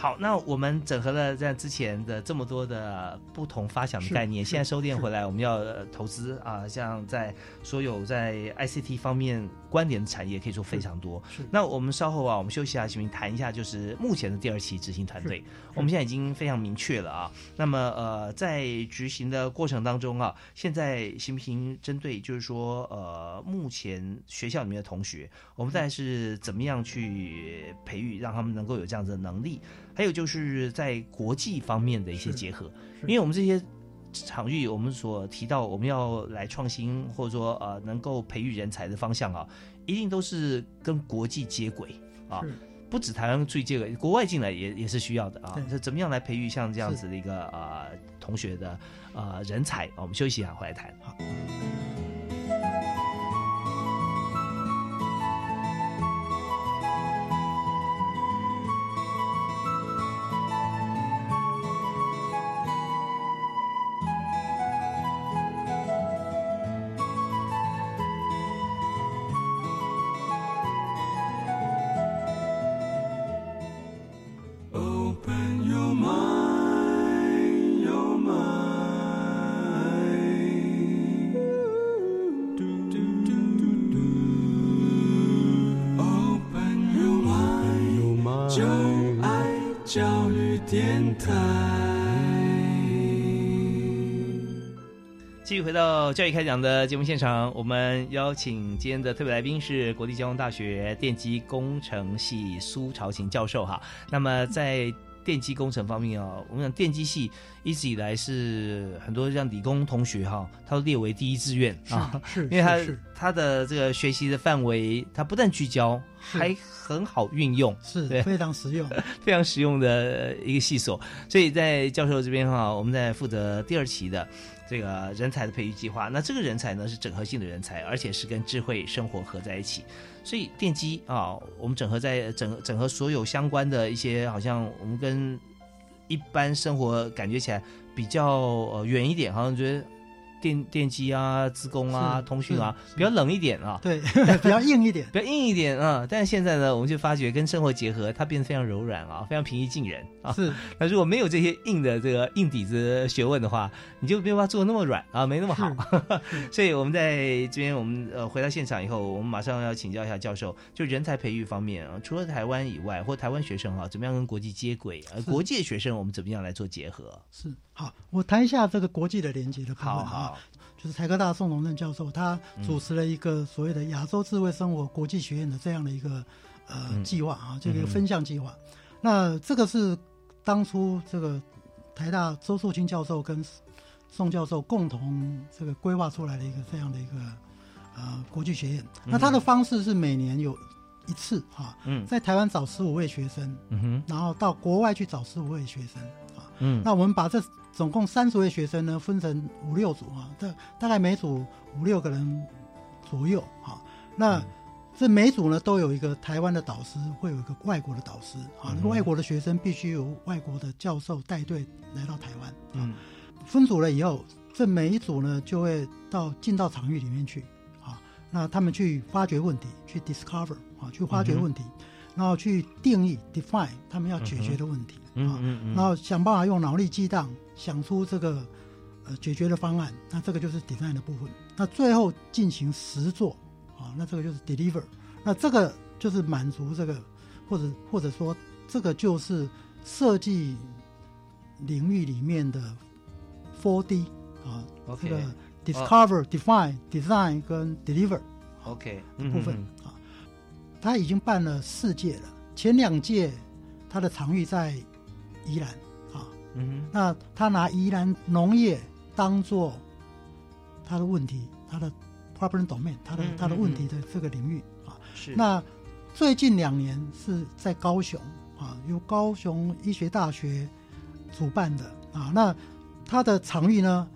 好，那我们整合了在之前的这么多的不同发想的概念，现在收敛回来，我们要投资啊，像在所有在 ICT 方面关联的产业可以说非常多。那我们稍后啊，我们休息一下，请您谈一下，就是目前的第二期执行团队，我们现在已经非常明确了啊。那么呃，在执行的过程当中啊，现在行不行针对就是说呃，目前学校里面的同学，我们在是怎么样去培育，让他们能够有这样子的能力？还有就是在国际方面的一些结合，因为我们这些场域，我们所提到我们要来创新，或者说呃能够培育人才的方向啊，一定都是跟国际接轨啊，不止台湾注意接轨，国外进来也也是需要的啊。是怎么样来培育像这样子的一个呃同学的呃人才？我们休息一下，回来谈。好。教育开讲的节目现场，我们邀请今天的特别来宾是国立交通大学电机工程系苏朝琴教授哈。那么在电机工程方面啊，我们讲电机系一直以来是很多像理工同学哈，他都列为第一志愿啊，是，因为他他的这个学习的范围，他不但聚焦，还很好运用，是非常实用，(laughs) 非常实用的一个系所。所以在教授这边哈，我们在负责第二期的。这个人才的培育计划，那这个人才呢是整合性的人才，而且是跟智慧生活合在一起。所以电机啊，我们整合在整整合所有相关的一些，好像我们跟一般生活感觉起来比较呃远一点，好像觉得。电电机啊，资工啊，通讯啊，比较冷一点啊，对，(laughs) 比较硬一点，(laughs) 比较硬一点啊。但是现在呢，我们就发觉跟生活结合，它变得非常柔软啊，非常平易近人啊。是，(laughs) 那如果没有这些硬的这个硬底子学问的话，你就没办法做那么软啊，没那么好。所以我们在这边，我们呃回到现场以后，我们马上要请教一下教授，就人才培育方面啊，除了台湾以外，或台湾学生啊，怎么样跟国际接轨？呃国际学生我们怎么样来做结合？是。好，我谈一下这个国际的连接的部分啊，就是台科大宋荣任教授，他主持了一个所谓的亚洲智慧生活国际学院的这样的一个呃计划啊，这个分项计划。那这个是当初这个台大周树清教授跟宋教授共同这个规划出来的一个这样的一个呃国际学院。那他的方式是每年有一次哈，在台湾找十五位学生，然后到国外去找十五位学生。嗯，那我们把这总共三十位学生呢分成五六组啊，这大概每组五六个人左右啊。那这每组呢都有一个台湾的导师，会有一个外国的导师啊。外国的学生必须由外国的教授带队来到台湾。嗯，分组了以后，这每一组呢就会到进到场域里面去啊。那他们去发掘问题，去 discover 啊，去发掘问题。然后去定义 define 他们要解决的问题啊，然后想办法用脑力激荡想出这个呃解决的方案，那这个就是 design 的部分。那最后进行实做啊，那这个就是 deliver。那这个就是满足这个，或者或者说这个就是设计领域里面的 Four D 啊，这个 Discover、Define、Design 跟 Deliver OK 部分。啊，他已经办了四届了，前两届他的场域在宜兰啊，嗯，那他拿宜兰农业当做他的问题，他的 problem domain，他的他的问题的这个领域啊，是。那最近两年是在高雄啊，由高雄医学大学主办的啊，那他的场域呢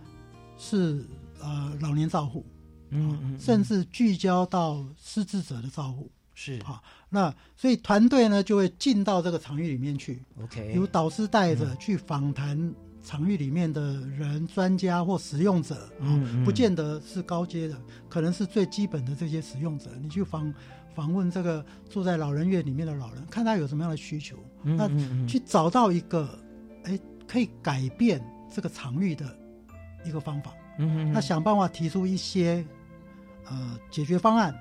是呃老年照护，嗯嗯，甚至聚焦到失智者的照护，是啊，那所以团队呢就会进到这个场域里面去，OK，由导师带着去访谈。场域里面的人、专家或使用者啊，不见得是高阶的，可能是最基本的这些使用者。你去访访问这个住在老人院里面的老人，看他有什么样的需求，那去找到一个哎可以改变这个场域的一个方法。嗯，那想办法提出一些呃解决方案。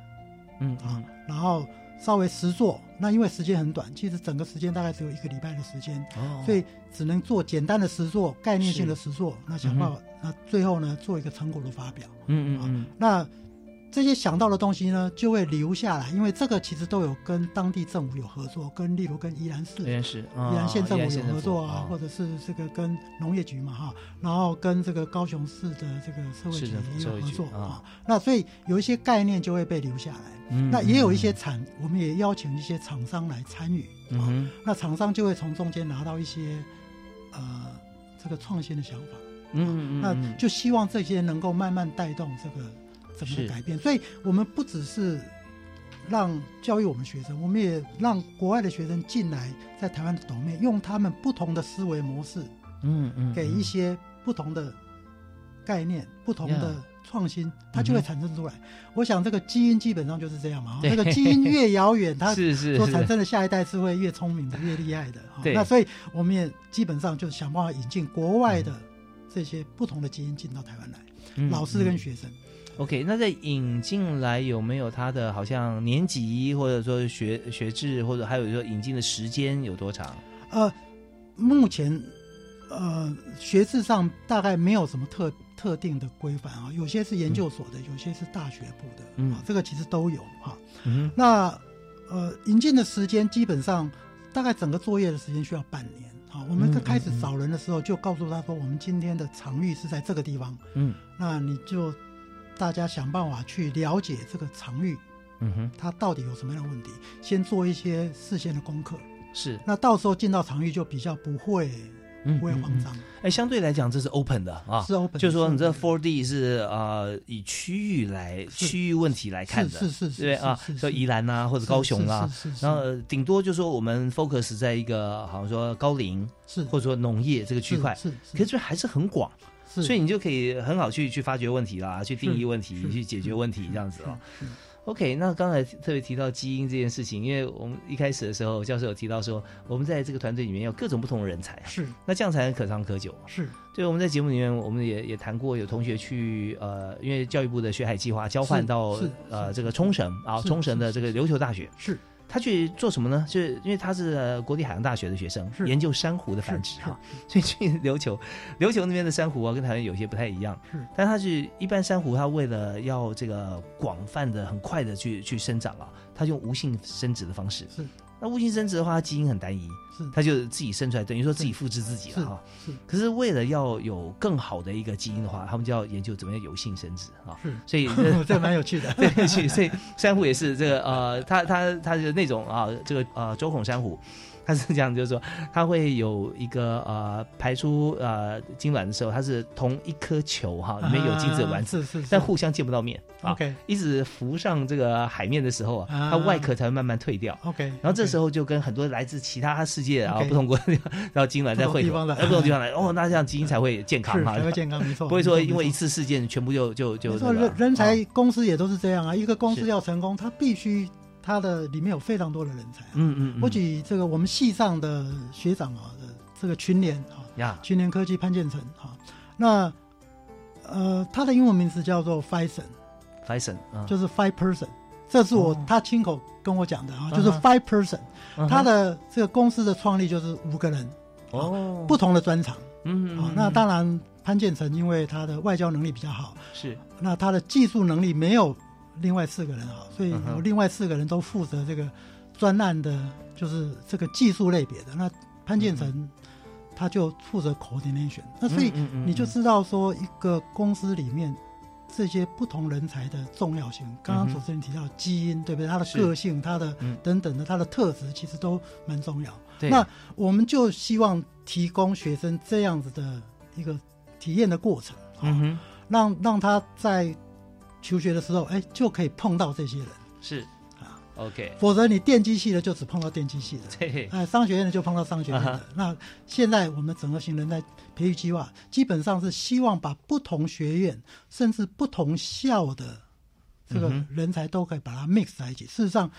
嗯啊，然后。稍微实做，那因为时间很短，其实整个时间大概只有一个礼拜的时间，哦所以只能做简单的实做、概念性的实做。那想办法，那最后呢，做一个成果的发表。嗯嗯嗯，那。这些想到的东西呢，就会留下来，因为这个其实都有跟当地政府有合作，跟例如跟宜兰市、宜兰县政府有合作啊，或者是这个跟农业局嘛哈，然后跟这个高雄市的这个社会局也有合作啊。那所以有一些概念就会被留下来，那也有一些厂，我们也邀请一些厂商来参与啊。那厂商就会从中间拿到一些呃这个创新的想法，嗯嗯，那就希望这些能够慢慢带动这个。怎么改变？所以我们不只是让教育我们学生，我们也让国外的学生进来，在台湾的岛面用他们不同的思维模式，嗯嗯，给一些不同的概念、不同的创新，它就会产生出来。我想这个基因基本上就是这样嘛，(laughs) 这个基因越遥远，它所产生的下一代是会越聪明的、越厉害的。那所以我们也基本上就是想办法引进国外的这些不同的基因进到台湾来，老师跟学生。OK，那在引进来有没有他的好像年级或者说学学制，或者还有说引进的时间有多长？呃，目前呃学制上大概没有什么特特定的规范啊，有些是研究所的，有些是大学部的，嗯，这个其实都有哈。嗯，那呃引进的时间基本上大概整个作业的时间需要半年。好，我们在开始找人的时候就告诉他说，我们今天的场域是在这个地方，嗯，那你就。大家想办法去了解这个场域，嗯哼，它到底有什么样的问题？先做一些事先的功课，是。那到时候进到场域就比较不会，不会慌张。哎，相对来讲这是 open 的啊，是 open，就是说你这 four D 是呃以区域来区域问题来看的，是是是，对啊，说宜兰啊或者高雄啊，然后顶多就说我们 focus 在一个好像说高龄是或者说农业这个区块，是，可是这还是很广。所以你就可以很好去去发掘问题啦，去定义问题，去解决问题这样子哦。OK，那刚才特别提到基因这件事情，因为我们一开始的时候，教授有提到说，我们在这个团队里面有各种不同的人才，是那这样才能可长可久。是，对，我们在节目里面，我们也也谈过，有同学去呃，因为教育部的学海计划交换到呃这个冲绳啊，冲绳的这个琉球大学是。他去做什么呢？就是因为他是国立海洋大学的学生，研究珊瑚的繁殖哈，(laughs) 所以去琉球，琉球那边的珊瑚啊，跟台湾有些不太一样。是，但他是一般珊瑚，它为了要这个广泛的、很快的去去生长啊，它用无性生殖的方式。是。那无性生殖的话，它基因很单一，是它就自己生出来，等于说自己复制自己了哈。是，可是为了要有更好的一个基因的话，他们就要研究怎么样有性生殖啊。是，所以 (laughs) 这蛮有趣的，(laughs) 对，有趣。所以珊瑚也是这个呃，它它它是那种啊，这个呃周孔珊瑚。它是这样，就是说，它会有一个呃排出呃精卵的时候，它是同一颗球哈，里面有精子卵子，是是，但互相见不到面。OK，一直浮上这个海面的时候啊，它外壳才会慢慢退掉。OK，然后这时候就跟很多来自其他世界然后不同国，然后精卵在汇合，在不同地方来，哦，那这样基因才会健康哈，才会健康，没错，不会说因为一次事件全部就就就。人人才公司也都是这样啊，一个公司要成功，它必须。它的里面有非常多的人才，嗯嗯，我举这个我们系上的学长啊这个群联啊，呀，群联科技潘建成啊，那呃，他的英文名字叫做 Fison，Fison，就是 Five Person，这是我他亲口跟我讲的啊，就是 Five Person，他的这个公司的创立就是五个人，哦，不同的专长，嗯，啊，那当然潘建成因为他的外交能力比较好，是。那他的技术能力没有另外四个人啊，所以有另外四个人都负责这个专案的，就是这个技术类别的。那潘建成他就负责 coordination，那所以嗯嗯嗯你就知道说一个公司里面。这些不同人才的重要性，刚刚主持人提到基因，对不对？他的个性，他的嗯等等的，他的特质，其实都蛮重要。对那我们就希望提供学生这样子的一个体验的过程，嗯哼，让让他在求学的时候，哎，就可以碰到这些人。是。啊，OK，否则你电机系的就只碰到电机系的，对，哎，商学院的就碰到商学院的。那现在我们整个型人才培育计划，基本上是希望把不同学院甚至不同校的这个人才都可以把它 mix 在一起。事实上，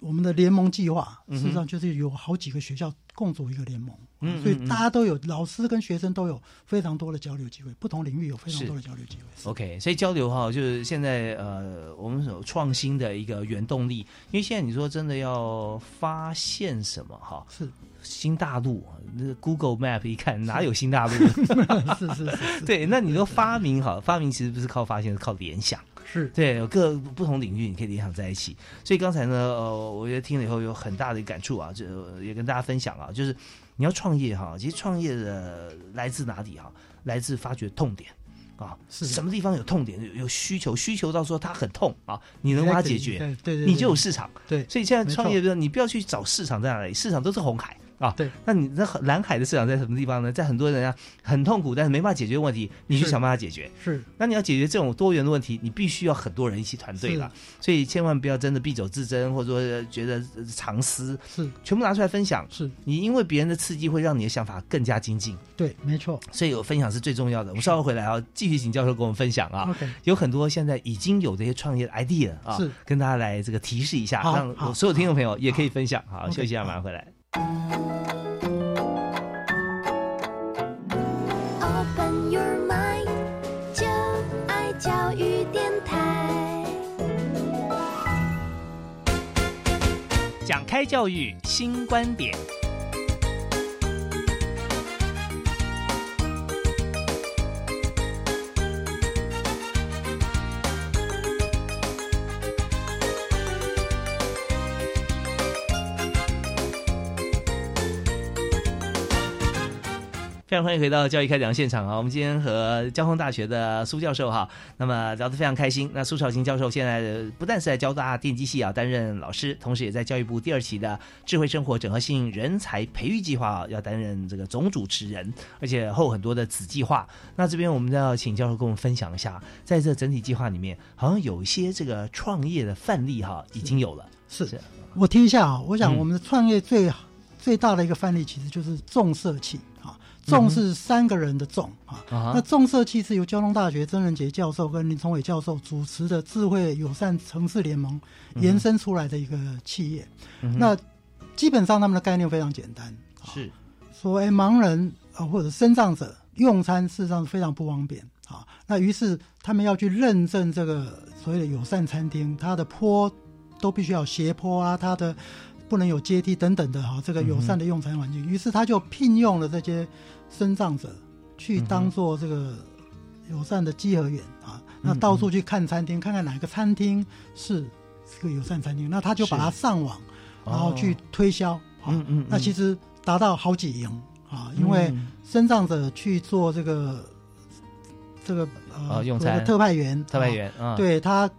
我们的联盟计划，事实上就是有好几个学校共组一个联盟，嗯所以大家都有老师跟学生都有非常多的交流机会，不同领域有非常多的交流机会。OK，所以交流哈，就是现在呃，我们有创新的一个原动力。因为现在你说真的要发现什么哈，是新大陆，那 Google Map 一看哪有新大陆？(laughs) 是是是是，对，那你说发明哈，发明其实不是靠发现，是靠联想。是对，有各不同领域你可以联想在一起。所以刚才呢，呃，我觉得听了以后有很大的感触啊，就也跟大家分享啊，就是你要创业哈，其实创业的来自哪里哈？来自发掘痛点。啊，是什么地方有痛点，有有需求，需求到说它很痛啊，你能帮它解决，对对对，你就有市场。对，所以现在创业的你不要去找市场在哪里，市场都是红海啊。对，那你那蓝海的市场在什么地方呢？在很多人啊很痛苦，但是没办法解决问题，你去想办法解决。是，那你要解决这种多元的问题，你必须要很多人一起团队了。所以千万不要真的敝帚自珍，或者说觉得呃藏私，是全部拿出来分享。是你因为别人的刺激，会让你的想法更加精进。对，没错。所以有分享是最重要的。我们稍后回来啊，继续请教授跟我们分享啊。有很多现在已经有这些创业的 idea 啊，是跟大家来这个提示一下，让好所有听众朋友也可以分享。好，休息一下，马上回来。Open your mind，就爱教育电台。讲开教育新观点。非常欢迎回到教育开讲现场啊！我们今天和交通大学的苏教授哈，那么聊得非常开心。那苏少琴教授现在不但是在交大电机系啊担任老师，同时也在教育部第二期的智慧生活整合性人才培育计划啊要担任这个总主持人，而且后很多的子计划。那这边我们要请教授跟我们分享一下，在这整体计划里面，好像有一些这个创业的范例哈已经有了。是我听一下啊，我想我们的创业最、最大的一个范例其实就是重色器啊，重是三个人的重啊。啊那重色器是由交通大学曾仁杰教授跟林崇伟教授主持的智慧友善城市联盟延伸出来的一个企业。嗯那基本上他们的概念非常简单，是说哎盲人啊、或者身障者用餐事实上是非常不方便啊。那于是他们要去认证这个所谓的友善餐厅，它的坡都必须要斜坡啊，它的不能有阶梯等等的哈、这个友善的用餐环境。于是他就聘用了这些身障者去当做这个友善的稽核员啊，那到处去看餐厅，看看哪个餐厅是这个友善餐厅，那他就把它上网，然后去推销。啊嗯嗯，那其实达到好几赢啊，因为嗯。身障者去做这个这个呃哦用餐。特派员，特派员啊对他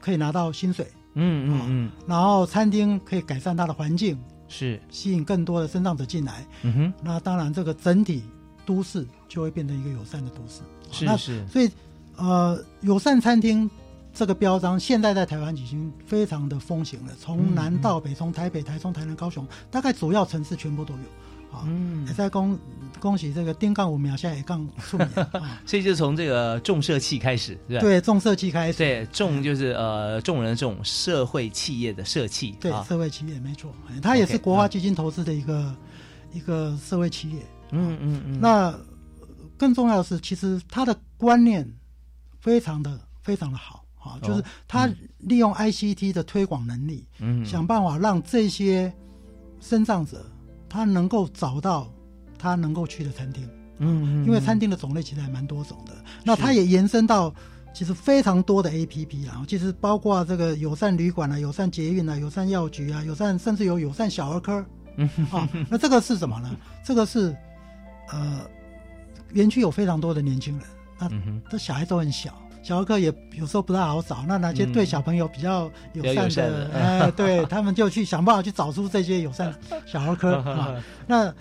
可以拿到薪水，嗯嗯嗯，然后餐厅可以改善它的环境，是吸引更多的生长者进来。嗯哼，那当然这个整体都市就会变成一个友善的都市。那是是所以呃，友善餐厅这个标章现在在台湾已经非常的风行了，从南到北，从台北、台中、台南、高雄，大概主要城市全部都有。啊，嗯。也在恭恭喜这个丁杠五秒现在也杠出名 (laughs) 啊，所以就从这个重社器开始，对重社企开始，对，重就是呃众人的众，社会企业的社企，对啊，社会企业没错，哎它也是国华基金投资的一个一个社会企业。嗯嗯嗯，那呃更重要的是，其实他的观念非常的非常的好啊，就是他利用 ICT 的推广能力，嗯。想办法让这些身障者他能够找到他能够去的餐厅嗯，因为餐厅的种类其实还蛮多种的。那它也延伸到其实非常多的 A P P 啊，其实包括这个友善旅馆啊、友善捷运啊、友善药局啊、友善甚至有友善小儿科。嗯啊，那这个是什么呢？这个是呃，园区有非常多的年轻人，那这小孩都很小。小儿科也有时候不太好找，那哪些对小朋友比较友善的，哎，(laughs) 对他们就去想办法去找出这些友善小儿科 (laughs) 啊。那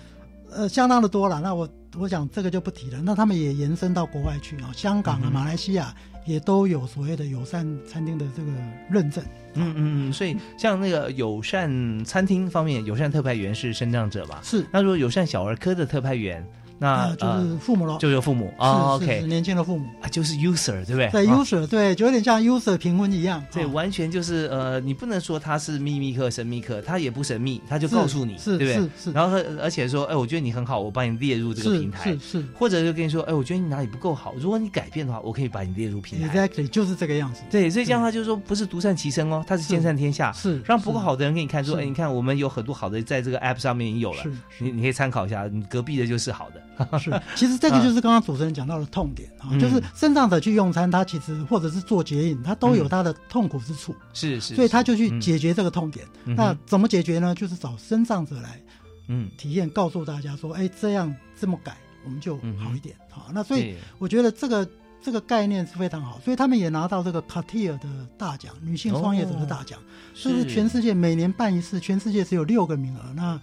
呃，相当的多了。那我我想这个就不提了。那他们也延伸到国外去啊，香港啊、马来西亚也都有所谓的友善餐厅的这个认证。嗯嗯嗯。所以像那个友善餐厅方面，友善特派员是生长者吧？是。那如果友善小儿科的特派员？那就是父母了，就是父母啊，OK，年轻的父母啊，就是 user，对不对？对，user，对，就有点像 user 评分一样。对，完全就是呃，你不能说他是秘密课、神秘课，他也不神秘，他就告诉你，对不对？是是。然后而且说，哎，我觉得你很好，我帮你列入这个平台，是是。或者就跟你说，哎，我觉得你哪里不够好，如果你改变的话，我可以把你列入平台。Exactly，就是这个样子。对，所以这样的话就是说，不是独善其身哦，他是兼善天下，是让不够好的人给你看，说，哎，你看我们有很多好的在这个 app 上面已经有了，你你可以参考一下，你隔壁的就是好的，(laughs) 是。其实这个就是刚刚主持人讲到的痛点啊，就是身障者去用餐，他其实或者是做捷饮，他都有他的痛苦之处，是是，所以他就去解决这个痛点。那怎么解决呢？就是找身障者来，嗯，体验，告诉大家说，哎，这样这么改，我们就好一点。好，那所以我觉得这个。这个概念是非常好，所以他们也拿到这个卡蒂尔的大奖，女性创业者的大奖，这是全世界每年办一次，全世界只有六个名额。那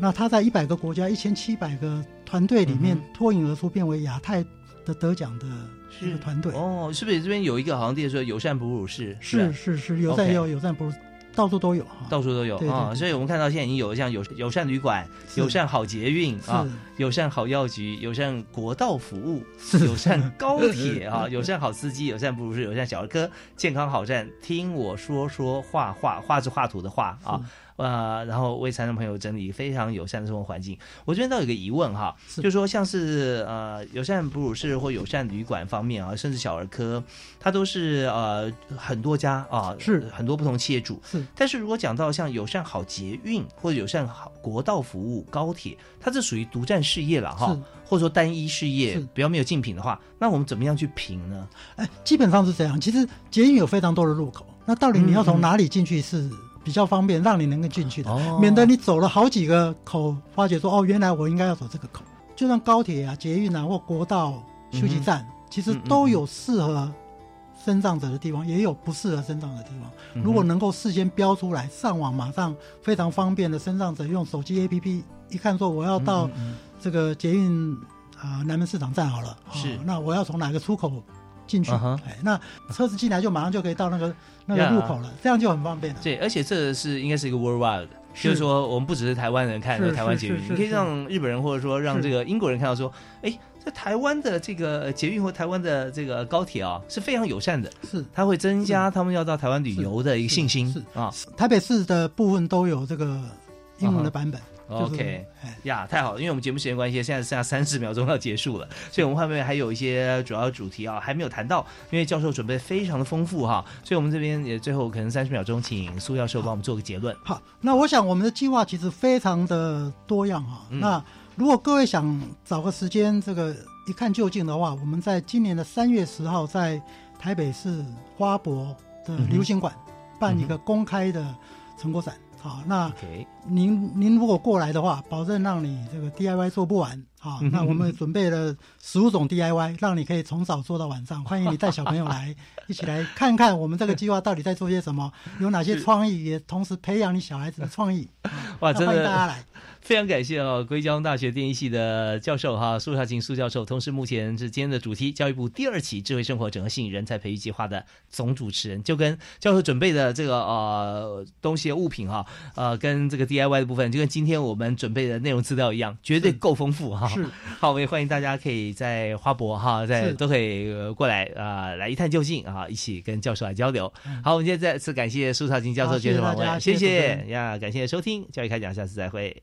那他在一百个国家、一千七百个团队里面脱颖而出，变为亚太的得奖的一个团队。哦，是不是这边有一个好像店说友善哺乳室？是是是，友善有友善哺乳。到处都有，到处都有啊！所以我们看到现在已经有像友友善旅馆、友善好捷运啊、友善好药局、友善国道服务、友善高铁啊、(laughs) 友善好司机、友善不如是友善小儿科、健康好站。听我说说画画，画是画图的画啊。呃，然后为残障朋友整理非常友善的生活环境。我这边倒有个疑问哈，就是说像是呃友善哺乳室或友善旅馆方面啊，甚至小儿科，它都是呃很多家啊，是很多不同企业主。是，但是如果讲到像友善好捷运或者友善好国道服务、高铁，它这属于独占事业了哈，或者说单一事业，比较没有竞品的话，那我们怎么样去评呢？哎，基本上是这样。其实捷运有非常多的入口，那到底你要从哪里进去是？比较方便，让你能够进去的，免得你走了好几个口，发觉说哦，原来我应该要走这个口。就像高铁啊、捷运啊或国道休息站，其实都有适合身障者的地方，也有不适合身障的地方。如果能够事先标出来，上网马上非常方便的身障者用手机 APP 一看说我要到这个捷运啊南门市场站好了，是那我要从哪个出口？进去，哎，那车子进来就马上就可以到那个那个路口了，这样就很方便了。对，而且这是应该是一个 worldwide，就是说我们不只是台湾人看台湾捷运，你可以让日本人或者说让这个英国人看到说，哎，这台湾的这个捷运或台湾的这个高铁啊是非常友善的，是。它会增加他们要到台湾旅游的一个信心。是啊，台北市的部分都有这个英文的版本。OK，呀，太好了！因为我们节目时间关系，现在剩下三十秒钟要结束了，(laughs) 所以我们后面还有一些主要主题啊，还没有谈到。因为教授准备非常的丰富哈，所以我们这边也最后可能三十秒钟，请苏教授帮我们做个结论。好，那我想我们的计划其实非常的多样哈。那如果各位想找个时间，这个一看究竟的话，我们在今年的三月十号，在台北市花博的流行馆办一个公开的成果展。好，那您您如果过来的话，保证让你这个 DIY 做不完。好，那我们准备了十五种 DIY，让你可以从早做到晚上。欢迎你带小朋友来，(laughs) 一起来看看我们这个计划到底在做些什么，(laughs) 有哪些创意，也同时培养你小孩子的创意。哇，真的，欢迎大家来。非常感谢哦，硅江大学电机系的教授哈苏少琴苏教授，同时目前是今天的主题教育部第二期智慧生活整合性人才培育计划的总主持人，就跟教授准备的这个呃东西物品哈呃跟这个 DIY 的部分，就跟今天我们准备的内容资料一样，绝对够丰富哈。是，好，我们也欢迎大家可以在花博哈在都可以过来啊来一探究竟啊，一起跟教授来交流。好，我们今天再次感谢苏少琴教授接受访问，谢谢呀，感谢收听教育开讲，下次再会。